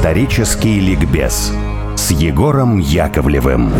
Исторический ликбез с Егором Яковлевым.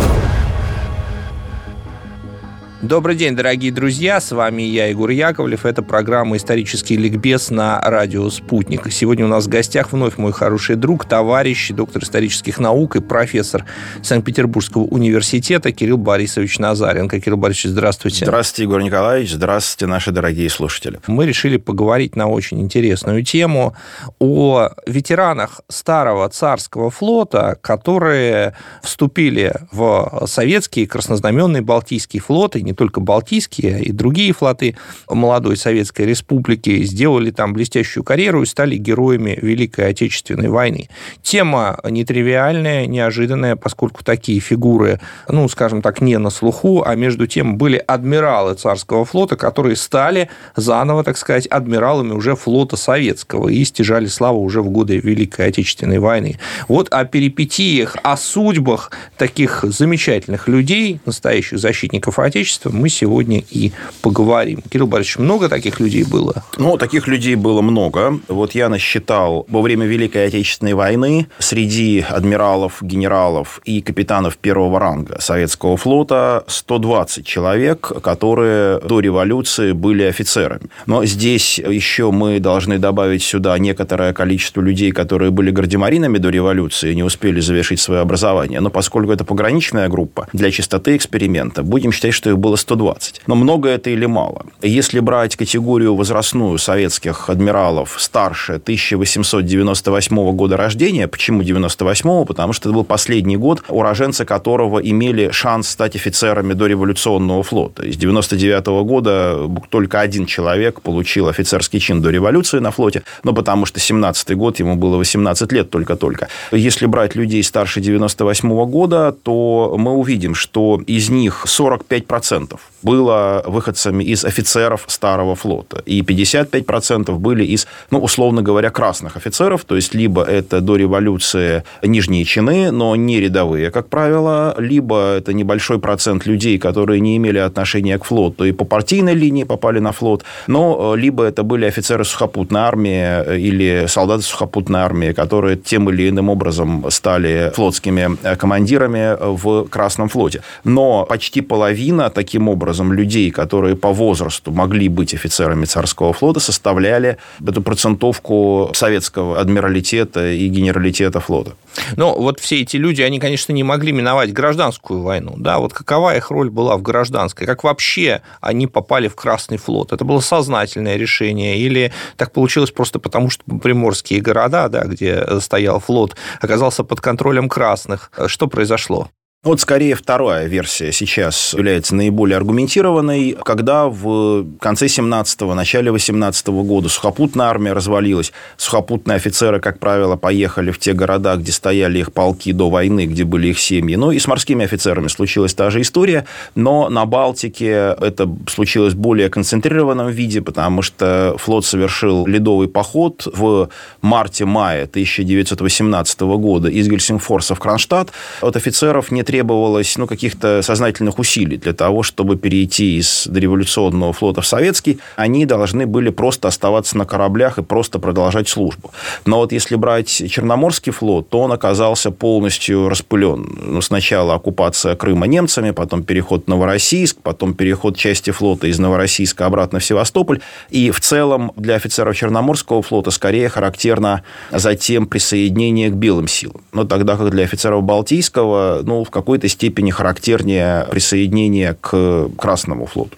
Добрый день, дорогие друзья, с вами я, Егор Яковлев. Это программа «Исторический ликбез» на радио «Спутник». Сегодня у нас в гостях вновь мой хороший друг, товарищ, доктор исторических наук и профессор Санкт-Петербургского университета Кирилл Борисович Назаренко. Кирилл Борисович, здравствуйте. Здравствуйте, Егор Николаевич. Здравствуйте, наши дорогие слушатели. Мы решили поговорить на очень интересную тему о ветеранах старого царского флота, которые вступили в советский краснознаменный Балтийский флот и не только Балтийские, а и другие флоты молодой Советской Республики сделали там блестящую карьеру и стали героями Великой Отечественной войны. Тема нетривиальная, неожиданная, поскольку такие фигуры, ну, скажем так, не на слуху, а между тем были адмиралы царского флота, которые стали заново, так сказать, адмиралами уже флота советского и стяжали славу уже в годы Великой Отечественной войны. Вот о перипетиях, о судьбах таких замечательных людей, настоящих защитников Отечества, общества мы сегодня и поговорим. Кирилл Борисович, много таких людей было? Ну, таких людей было много. Вот я насчитал во время Великой Отечественной войны среди адмиралов, генералов и капитанов первого ранга советского флота 120 человек, которые до революции были офицерами. Но здесь еще мы должны добавить сюда некоторое количество людей, которые были гардемаринами до революции и не успели завершить свое образование. Но поскольку это пограничная группа, для чистоты эксперимента будем считать, что их было было 120. Но много это или мало? Если брать категорию возрастную советских адмиралов старше 1898 года рождения, почему 98 Потому что это был последний год, уроженцы которого имели шанс стать офицерами до революционного флота. Из 99 года только один человек получил офицерский чин до революции на флоте, но потому что 17 год, ему было 18 лет только-только. Если брать людей старше 98 года, то мы увидим, что из них 45% 50% было выходцами из офицеров старого флота, и 55% были из, ну, условно говоря, красных офицеров, то есть либо это до революции нижние чины, но не рядовые, как правило, либо это небольшой процент людей, которые не имели отношения к флоту и по партийной линии попали на флот, но э, либо это были офицеры сухопутной армии э, или солдаты сухопутной армии, которые тем или иным образом стали флотскими э, командирами в Красном флоте. Но почти половина таким таким образом людей, которые по возрасту могли быть офицерами царского флота, составляли эту процентовку советского адмиралитета и генералитета флота. Но вот все эти люди, они, конечно, не могли миновать гражданскую войну. Да? Вот какова их роль была в гражданской? Как вообще они попали в Красный флот? Это было сознательное решение? Или так получилось просто потому, что приморские города, да, где стоял флот, оказался под контролем красных? Что произошло? Вот скорее вторая версия сейчас является наиболее аргументированной. Когда в конце 17-го, начале 18 -го года сухопутная армия развалилась, сухопутные офицеры, как правило, поехали в те города, где стояли их полки до войны, где были их семьи. Ну и с морскими офицерами случилась та же история, но на Балтике это случилось в более концентрированном виде, потому что флот совершил ледовый поход в марте-мае 1918 года из Гельсингфорса в Кронштадт. От офицеров не требовалось ну, каких-то сознательных усилий для того, чтобы перейти из дореволюционного флота в советский. Они должны были просто оставаться на кораблях и просто продолжать службу. Но вот если брать Черноморский флот, то он оказался полностью распылен. Ну, сначала оккупация Крыма немцами, потом переход в Новороссийск, потом переход части флота из Новороссийска обратно в Севастополь. И в целом для офицеров Черноморского флота скорее характерно затем присоединение к белым силам. Но тогда как для офицеров Балтийского, ну, в какой-то степени характернее присоединение к Красному флоту.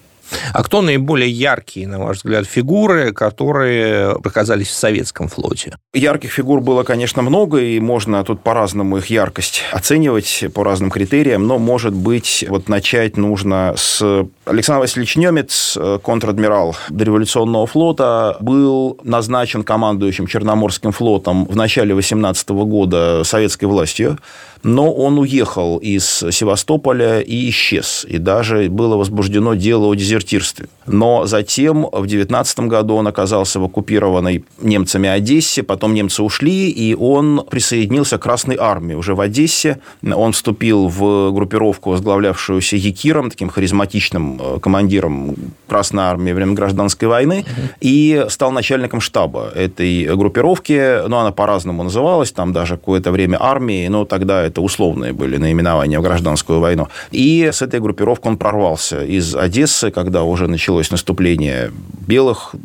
А кто наиболее яркие, на ваш взгляд, фигуры, которые показались в советском флоте? Ярких фигур было, конечно, много, и можно тут по-разному их яркость оценивать по разным критериям, но, может быть, вот начать нужно с Александр Васильевич Немец, контр-адмирал дореволюционного флота, был назначен командующим Черноморским флотом в начале 18 года советской властью но он уехал из Севастополя и исчез. И даже было возбуждено дело о дезертирстве. Но затем, в 19 году, он оказался в оккупированной немцами Одессе, потом немцы ушли, и он присоединился к Красной армии уже в Одессе. Он вступил в группировку, возглавлявшуюся Якиром, таким харизматичным э, командиром Красной Армии во время Гражданской войны и стал начальником штаба этой группировки. Ну, она по-разному называлась, там даже какое-то время армии, но тогда это условные были наименования в Гражданскую войну. И с этой группировкой он прорвался из Одессы, когда уже началось наступление белых,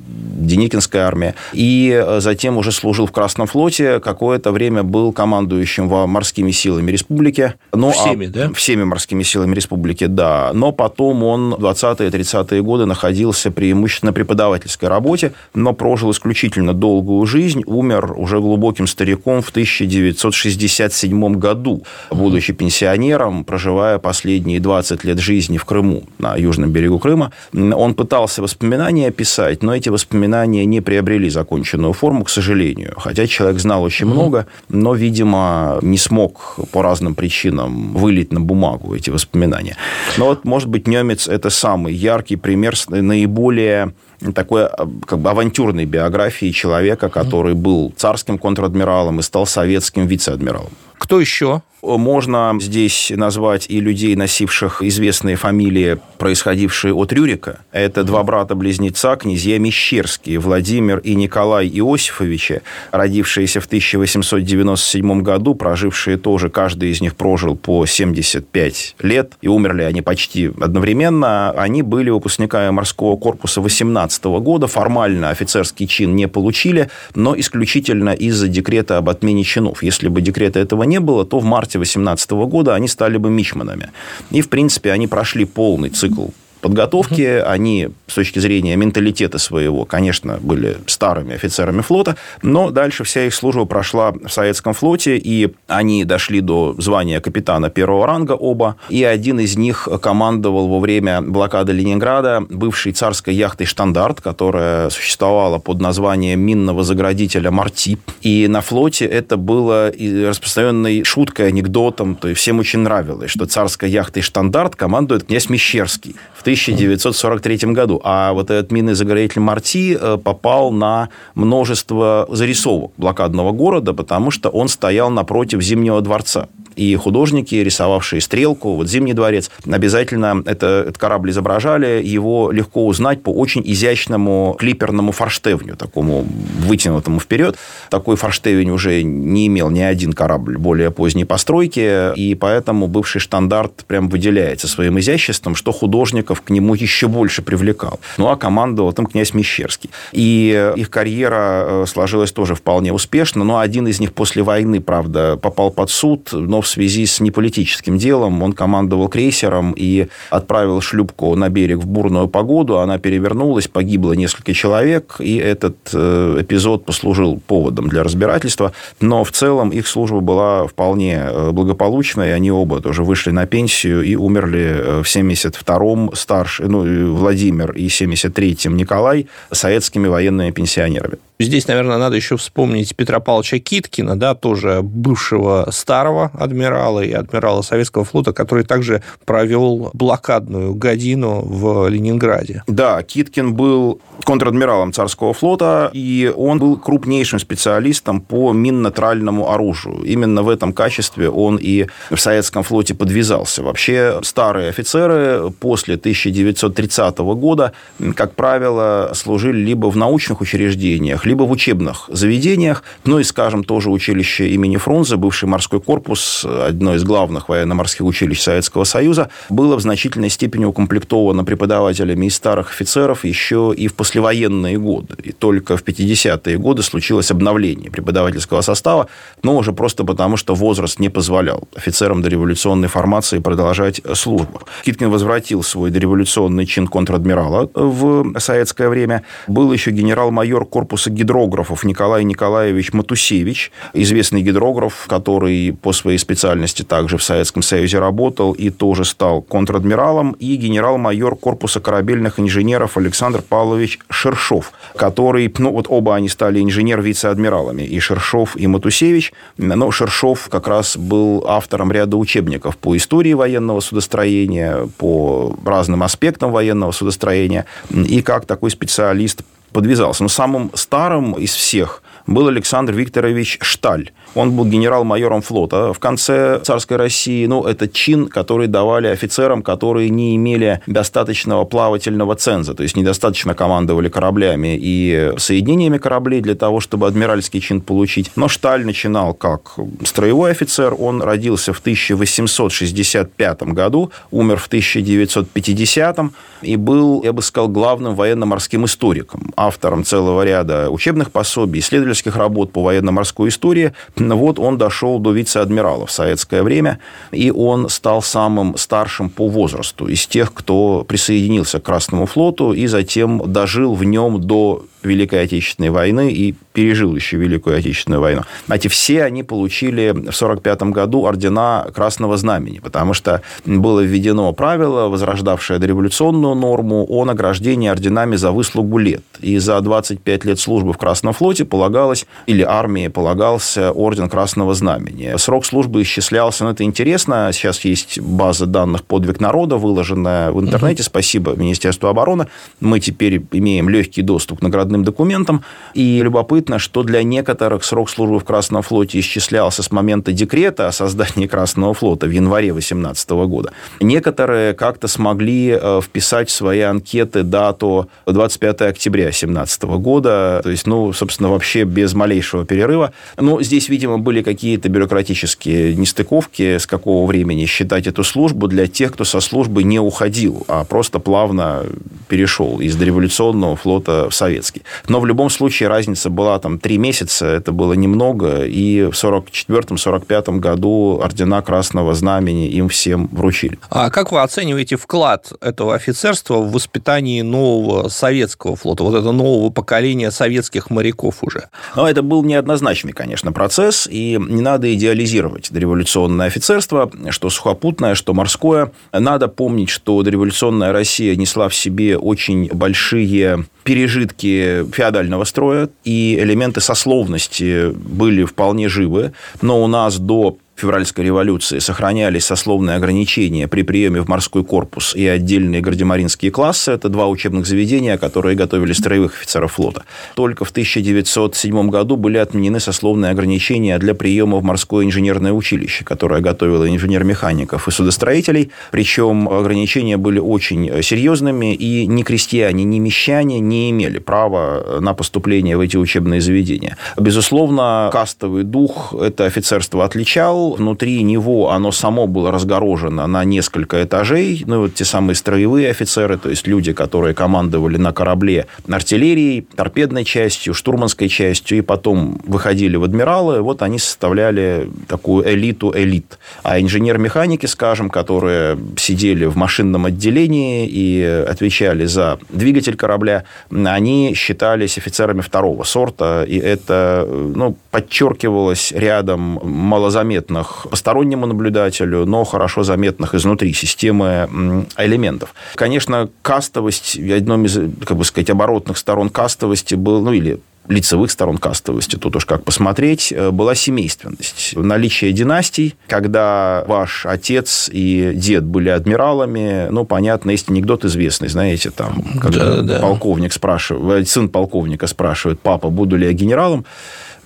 Деникинская армия, и затем уже служил в Красном флоте, какое-то время был командующим морскими силами республики. Но, всеми, а, да? Всеми морскими силами республики, да. Но потом он 20-30-е годы находился преимущественно преподавательской работе, но прожил исключительно долгую жизнь, умер уже глубоким стариком в 1967 году, будучи пенсионером, проживая последние 20 лет жизни в Крыму, на южном берегу Крыма. Он пытался воспоминания писать, но эти воспоминания не приобрели законченную форму, к сожалению. Хотя человек знал очень много, но, видимо, не смог по разным причинам вылить на бумагу эти воспоминания. Но вот, может быть, немец – это самый яркий пример наиболее такой как бы авантюрной биографии человека, который был царским контр-адмиралом и стал советским вице-адмиралом. Кто еще? Можно здесь назвать и людей, носивших известные фамилии, происходившие от Рюрика. Это два брата-близнеца, князья Мещерские, Владимир и Николай Иосифовичи, родившиеся в 1897 году, прожившие тоже, каждый из них прожил по 75 лет, и умерли они почти одновременно. Они были выпускниками морского корпуса 18 года, формально офицерский чин не получили, но исключительно из-за декрета об отмене чинов. Если бы декрета этого не было, то в марте 2018 года они стали бы мичманами. И, в принципе, они прошли полный цикл подготовки. Они, с точки зрения менталитета своего, конечно, были старыми офицерами флота, но дальше вся их служба прошла в советском флоте, и они дошли до звания капитана первого ранга оба, и один из них командовал во время блокады Ленинграда бывшей царской яхтой «Штандарт», которая существовала под названием минного заградителя «Марти». И на флоте это было распространенной шуткой, анекдотом, то есть всем очень нравилось, что царской яхтой «Штандарт» командует князь Мещерский в 1943 году. А вот этот минный загорелитель Марти э, попал на множество зарисовок блокадного города, потому что он стоял напротив Зимнего дворца и художники, рисовавшие стрелку, вот Зимний дворец, обязательно это, этот корабль изображали, его легко узнать по очень изящному клиперному форштевню, такому вытянутому вперед. Такой форштевень уже не имел ни один корабль более поздней постройки, и поэтому бывший штандарт прям выделяется своим изяществом, что художников к нему еще больше привлекал. Ну, а командовал там князь Мещерский. И их карьера э, сложилась тоже вполне успешно, но один из них после войны, правда, попал под суд, но в связи с неполитическим делом. Он командовал крейсером и отправил шлюпку на берег в бурную погоду. Она перевернулась, погибло несколько человек, и этот э, эпизод послужил поводом для разбирательства. Но в целом их служба была вполне э, благополучной. Они оба тоже вышли на пенсию и умерли э, в 72-м старший, ну, Владимир и 73-м Николай советскими военными пенсионерами. Здесь, наверное, надо еще вспомнить Петра Павловича Киткина, да, тоже бывшего старого адмирала и адмирала Советского флота, который также провел блокадную годину в Ленинграде. Да, Киткин был контр-адмиралом царского флота, и он был крупнейшим специалистом по минно-тральному оружию. Именно в этом качестве он и в советском флоте подвязался. Вообще старые офицеры после 1930 года, как правило, служили либо в научных учреждениях, либо в учебных заведениях, ну и, скажем, тоже училище имени Фрунзе, бывший морской корпус, одно из главных военно-морских училищ Советского Союза, было в значительной степени укомплектовано преподавателями из старых офицеров еще и в послевоенные годы. И только в 50-е годы случилось обновление преподавательского состава, но уже просто потому, что возраст не позволял офицерам дореволюционной формации продолжать службу. Киткин возвратил свой дореволюционный чин контр-адмирала в советское время. Был еще генерал-майор корпуса гидрографов Николай Николаевич Матусевич, известный гидрограф, который по своей специальности также в Советском Союзе работал и тоже стал контр-адмиралом, и генерал-майор корпуса корабельных инженеров Александр Павлович Шершов, который, ну вот оба они стали инженер-вице-адмиралами, и Шершов, и Матусевич, но Шершов как раз был автором ряда учебников по истории военного судостроения, по разным аспектам военного судостроения, и как такой специалист подвязался. Но самым старым из всех был Александр Викторович Шталь. Он был генерал-майором флота в конце царской России. Ну, это чин, который давали офицерам, которые не имели достаточного плавательного ценза, то есть недостаточно командовали кораблями и соединениями кораблей для того, чтобы адмиральский чин получить. Но Шталь начинал как строевой офицер. Он родился в 1865 году, умер в 1950 и был, я бы сказал, главным военно-морским историком, автором целого ряда учебных пособий, исследовательских работ по военно-морской истории. Вот он дошел до вице-адмирала в советское время, и он стал самым старшим по возрасту из тех, кто присоединился к Красному флоту и затем дожил в нем до Великой Отечественной войны и пережил еще Великую Отечественную войну. Эти все они получили в 1945 году ордена Красного Знамени, потому что было введено правило, возрождавшее дореволюционную норму о награждении орденами за выслугу лет. И за 25 лет службы в Красном флоте полагалось, или армии полагался орден Красного Знамени. Срок службы исчислялся, ну, это интересно, сейчас есть база данных «Подвиг народа», выложенная в интернете, спасибо Министерству обороны. Мы теперь имеем легкий доступ к наградным документам, и любопытно, что для некоторых срок службы в Красном флоте исчислялся с момента декрета о создании Красного флота в январе 18 года. Некоторые как-то смогли э, вписать в свои анкеты дату 25 октября 2017 года, то есть, ну, собственно, вообще без малейшего перерыва. Но здесь, видимо, были какие-то бюрократические нестыковки, с какого времени считать эту службу для тех, кто со службы не уходил, а просто плавно перешел из дореволюционного флота в советский. Но в любом случае разница была там три месяца, это было немного, и в 44-45 году ордена Красного Знамени им всем вручили. А как вы оцениваете вклад этого офицерства в воспитании нового советского флота, вот этого нового поколения советских моряков уже? Ну, это был неоднозначный, конечно, процесс, и не надо идеализировать дореволюционное офицерство, что сухопутное, что морское. Надо помнить, что дореволюционная Россия несла в себе очень большие пережитки феодального строя, и элементы сословности были вполне живы, но у нас до февральской революции сохранялись сословные ограничения при приеме в морской корпус и отдельные гардемаринские классы. Это два учебных заведения, которые готовили строевых офицеров флота. Только в 1907 году были отменены сословные ограничения для приема в морское инженерное училище, которое готовило инженер-механиков и судостроителей. Причем ограничения были очень серьезными, и ни крестьяне, ни мещане не имели права на поступление в эти учебные заведения. Безусловно, кастовый дух это офицерство отличал, внутри него оно само было разгорожено на несколько этажей, ну, вот те самые строевые офицеры, то есть люди, которые командовали на корабле артиллерией, торпедной частью, штурманской частью, и потом выходили в адмиралы, вот они составляли такую элиту элит. А инженер-механики, скажем, которые сидели в машинном отделении и отвечали за двигатель корабля, они считались офицерами второго сорта, и это ну, подчеркивалось рядом малозаметно заметных постороннему наблюдателю, но хорошо заметных изнутри системы элементов. Конечно, кастовость, одной из, как бы сказать, оборотных сторон кастовости был, ну, или лицевых сторон кастовости, тут уж как посмотреть, э, была семейственность. Наличие династий, когда ваш отец и дед были адмиралами, ну, понятно, есть анекдот известный, знаете, там, когда да, да. полковник спрашивает, сын полковника спрашивает, папа, буду ли я генералом,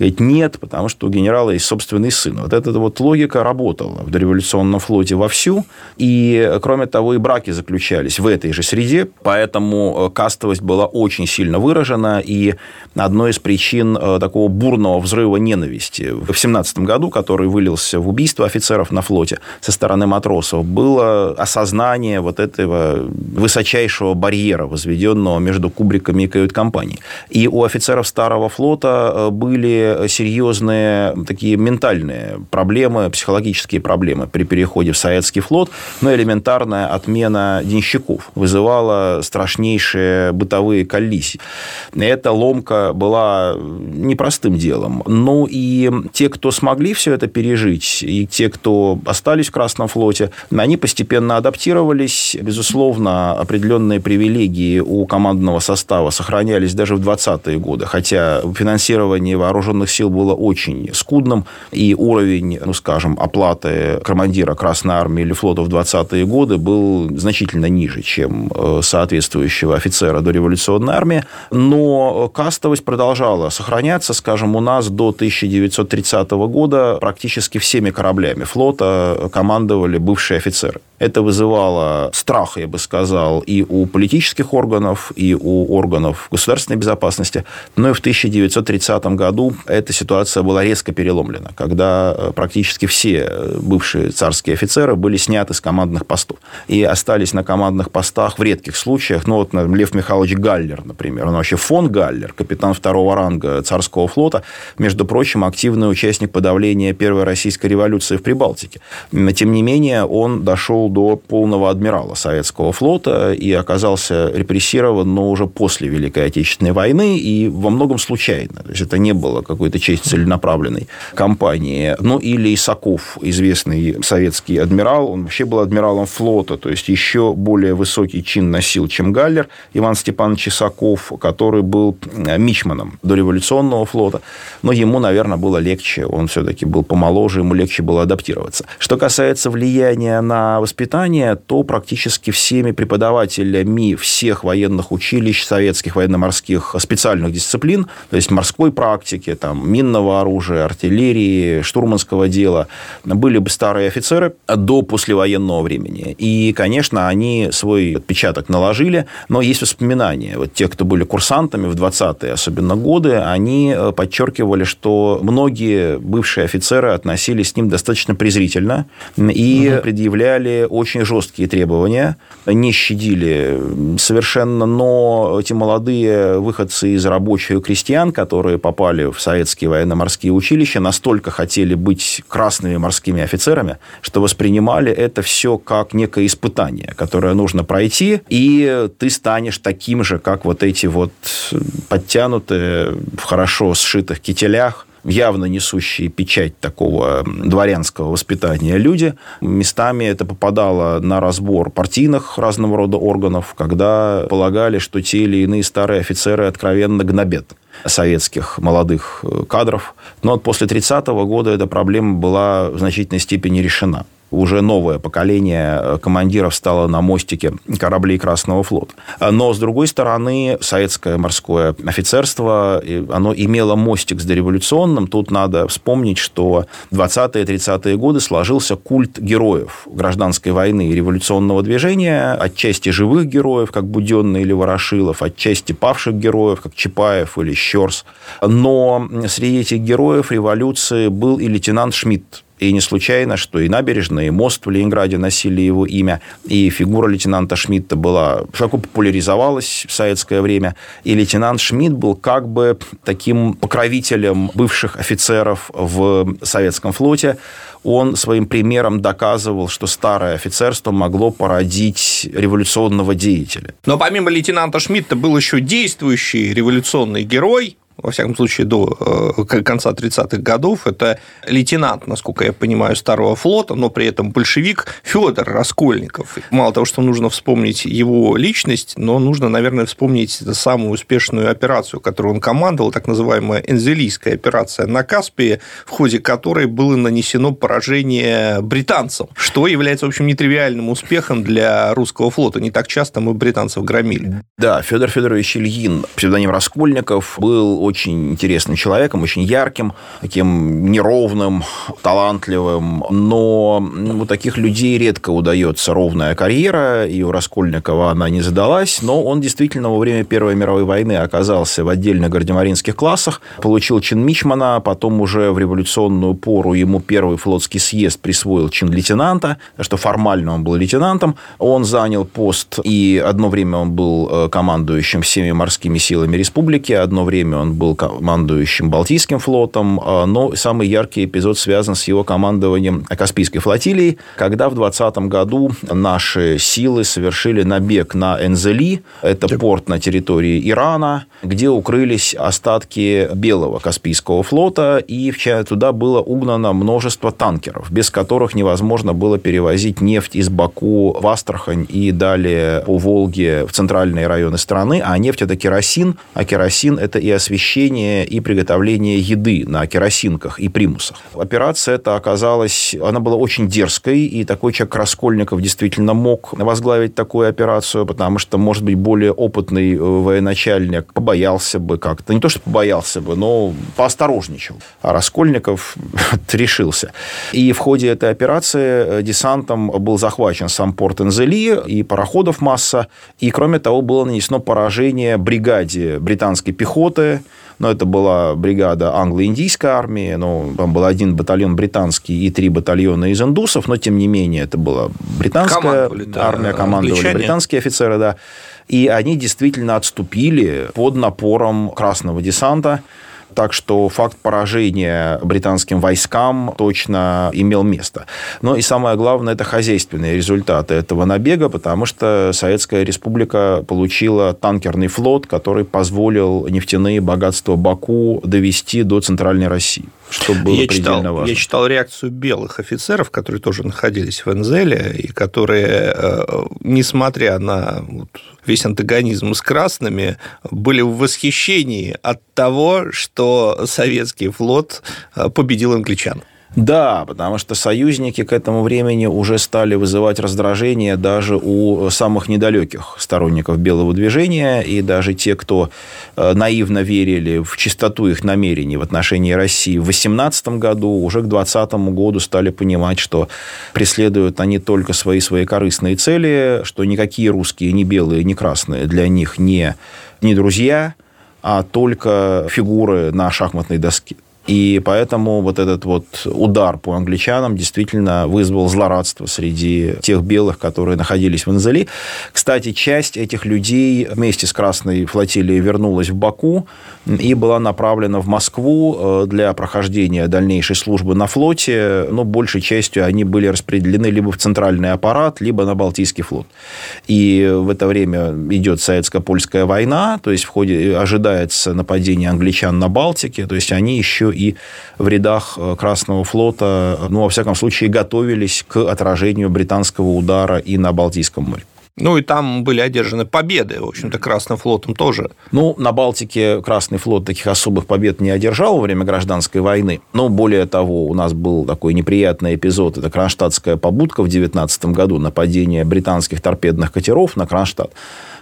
Говорит, нет, потому что у генерала есть собственный сын. Вот эта вот логика работала в дореволюционном флоте вовсю. И, кроме того, и браки заключались в этой же среде. Поэтому э, кастовость была очень сильно выражена. И одной из причин э, такого бурного взрыва ненависти в 17 году, который вылился в убийство офицеров на флоте со стороны матросов, было осознание вот этого высочайшего барьера, возведенного между кубриками и кают-компанией. И у офицеров старого флота э, серьезные такие ментальные проблемы, психологические проблемы при переходе в советский флот, но элементарная отмена денщиков вызывала страшнейшие бытовые коллизии. Эта ломка была непростым делом. Ну и те, кто смогли все это пережить, и те, кто остались в Красном флоте, они постепенно адаптировались. Безусловно, определенные привилегии у командного состава сохранялись даже в 20-е годы, хотя финансирование вооруженных вооруженных сил было очень скудным, и уровень, ну, скажем, оплаты командира Красной Армии или флота в 20-е годы был значительно ниже, чем э, соответствующего офицера до революционной армии, но кастовость продолжала сохраняться, скажем, у нас до 1930 года практически всеми кораблями флота командовали бывшие офицеры. Это вызывало страх, я бы сказал, и у политических органов, и у органов государственной безопасности. Но и в 1930 году эта ситуация была резко переломлена, когда э, практически все э, бывшие царские офицеры были сняты с командных постов и остались на командных постах в редких случаях. Ну, вот Лев Михайлович Галлер, например, он вообще фон Галлер, капитан второго ранга царского флота, между прочим, активный участник подавления Первой российской революции в Прибалтике. Тем не менее, он дошел до полного адмирала советского флота и оказался репрессирован, но уже после Великой Отечественной войны и во многом случайно. То есть это не было какой-то честь целенаправленной кампании. Ну, или Исаков, известный советский адмирал, он вообще был адмиралом флота, то есть еще более высокий чин носил, чем Галлер, Иван Степанович Исаков, который был мичманом дореволюционного флота, но ему, наверное, было легче, он все-таки был помоложе, ему легче было адаптироваться. Что касается влияния на воспитание то практически всеми преподавателями всех военных училищ, советских военно-морских специальных дисциплин, то есть морской практики, там, минного оружия, артиллерии, штурманского дела, были бы старые офицеры до послевоенного времени. И, конечно, они свой отпечаток наложили, но есть воспоминания. Вот те, кто были курсантами в 20-е, особенно годы, они э, подчеркивали, что многие бывшие офицеры относились к ним достаточно презрительно и угу. предъявляли очень жесткие требования, не щадили совершенно, но эти молодые выходцы из рабочих крестьян, которые попали в советские военно-морские училища, настолько хотели быть красными морскими офицерами, что воспринимали это все как некое испытание, которое нужно пройти, и ты станешь таким же, как вот эти вот подтянутые, в хорошо сшитых кителях, явно несущие печать такого дворянского воспитания люди. Местами это попадало на разбор партийных разного рода органов, когда полагали, что те или иные старые офицеры откровенно гнобят советских молодых э, кадров. Но вот после 30-го года эта проблема была в значительной степени решена уже новое поколение э, командиров стало на мостике кораблей Красного флота. Но, с другой стороны, советское морское офицерство, оно имело мостик с дореволюционным. Тут надо вспомнить, что в 20-30-е годы сложился культ героев гражданской войны и революционного движения, отчасти живых героев, как Буденный или Ворошилов, отчасти павших героев, как Чапаев или Щерс. Но среди этих героев революции был и лейтенант Шмидт, и не случайно, что и набережная, и мост в Ленинграде носили его имя, и фигура лейтенанта Шмидта была широко популяризовалась в советское время. И лейтенант Шмидт был как бы таким покровителем бывших офицеров в советском флоте. Он своим примером доказывал, что старое офицерство могло породить революционного деятеля. Но помимо лейтенанта Шмидта был еще действующий революционный герой, во всяком случае, до э, конца 30-х годов. Это лейтенант, насколько я понимаю, Старого флота, но при этом большевик Федор Раскольников. Мало того, что нужно вспомнить его личность, но нужно, наверное, вспомнить самую успешную операцию, которую он командовал, так называемая Энзелийская операция на Каспии, в ходе которой было нанесено поражение британцам, что является, в общем, нетривиальным успехом для русского флота. Не так часто мы британцев громили. Да, Федор Федорович Ильин, псевдоним Раскольников, был очень интересным человеком, очень ярким, таким неровным, талантливым. Но у таких людей редко удается ровная карьера, и у Раскольникова она не задалась. Но он действительно во время Первой мировой войны оказался в отдельных гардемаринских классах, получил чин мичмана, потом уже в революционную пору ему первый флотский съезд присвоил чин лейтенанта, что формально он был лейтенантом. Он занял пост, и одно время он был э, командующим всеми морскими силами республики, одно время он был командующим Балтийским флотом, а, но самый яркий эпизод связан с его командованием Каспийской флотилией, когда в 2020 году наши силы совершили набег на Энзели, это да. порт на территории Ирана, где укрылись остатки белого Каспийского флота, и туда было угнано множество танкеров, без которых невозможно было перевозить нефть из Баку в Астрахань и далее по Волге в центральные районы страны, а нефть – это керосин, а керосин – это и освещение освещения и приготовления еды на керосинках и примусах. Операция эта оказалась, она была очень дерзкой, и такой человек Раскольников действительно мог возглавить такую операцию, потому что, может быть, более опытный э, военачальник побоялся бы как-то, не то, что побоялся бы, но поосторожничал. А Раскольников решился. И в ходе этой операции э, десантом был захвачен сам порт Энзели, и пароходов масса, и, кроме того, было нанесено поражение бригаде британской пехоты, но это была бригада англо-индийской армии, но там был один батальон британский и три батальона из индусов, но тем не менее это была британская армия, командовали англичане. британские офицеры, да. И они действительно отступили под напором красного десанта. Так что факт поражения британским войскам точно имел место. Но и самое главное, это хозяйственные результаты этого набега, потому что Советская Республика получила танкерный флот, который позволил нефтяные богатства Баку довести до Центральной России что было я читал, важно. Я читал реакцию белых офицеров, которые тоже находились в Энзеле, и которые, э, несмотря на весь антагонизм с красными, были в восхищении от того, что советский флот э, победил англичан. Да, потому что союзники к этому времени уже стали вызывать раздражение даже у самых недалеких сторонников белого движения, и даже те, кто э, наивно верили в чистоту их намерений в отношении России в 18 году, уже к 2020 году стали понимать, что преследуют они только свои свои корыстные цели, что никакие русские, ни белые, ни красные для них не, не друзья, а только фигуры на шахматной доске. И поэтому вот этот вот удар по англичанам действительно вызвал злорадство среди тех белых, которые находились в Анзели. Кстати, часть этих людей вместе с Красной флотилией вернулась в Баку и была направлена в Москву э, для прохождения дальнейшей службы на флоте. Но большей частью они были распределены либо в центральный аппарат, либо на Балтийский флот. И в это время идет советско-польская война, то есть в ходе ожидается нападение англичан на Балтике, то есть они еще и в рядах э, Красного флота, ну, во всяком случае, готовились к отражению британского удара и на Балтийском море. Ну, и там были одержаны победы, в общем-то, Красным флотом тоже. Ну, на Балтике Красный флот таких особых побед не одержал во время гражданской войны. Но, более того, у нас был такой неприятный эпизод. Это Кронштадтская побудка в 19 году, нападение британских торпедных катеров на Кронштадт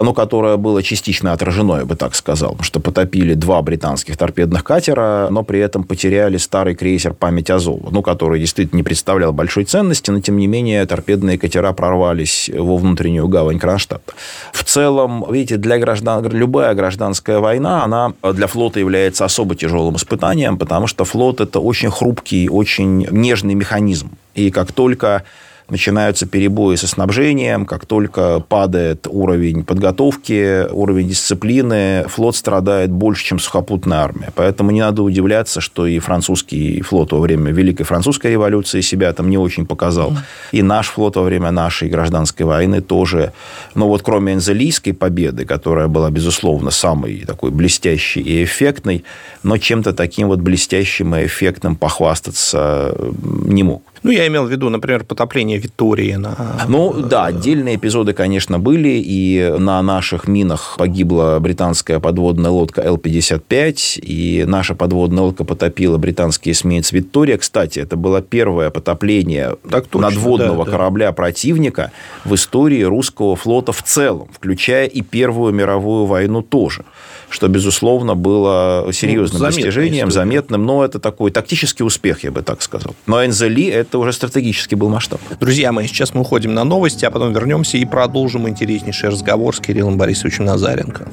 ну, которое было частично отражено, я бы так сказал, потому что потопили два британских торпедных катера, но при этом потеряли старый крейсер «Память Азова», ну, который действительно не представлял большой ценности, но, тем не менее, торпедные катера прорвались во внутреннюю гавань Кронштадта. В целом, видите, для граждан, любая гражданская война, она для флота является особо тяжелым испытанием, потому что флот – это очень хрупкий, очень нежный механизм. И как только начинаются перебои со снабжением, как только падает уровень подготовки, уровень дисциплины, флот страдает больше, чем сухопутная армия. Поэтому не надо удивляться, что и французский флот во время Великой Французской революции себя там не очень показал. И наш флот во время нашей гражданской войны тоже. Но вот кроме Энзелийской победы, которая была, безусловно, самой такой блестящей и эффектной, но чем-то таким вот блестящим и эффектным похвастаться не мог. Ну, я имел в виду, например, потопление Виктории. На... Ну, да, отдельные эпизоды, конечно, были, и на наших минах погибла британская подводная лодка Л-55, и наша подводная лодка потопила британский эсминец Виктория. Кстати, это было первое потопление так точно, надводного да, корабля да. противника в истории русского флота в целом, включая и Первую мировую войну тоже что, безусловно, было серьезным ну, достижением, история. заметным, но это такой тактический успех, я бы так сказал. Но Энзели это уже стратегический был масштаб. Друзья мои, сейчас мы уходим на новости, а потом вернемся и продолжим интереснейший разговор с Кириллом Борисовичем Назаренко.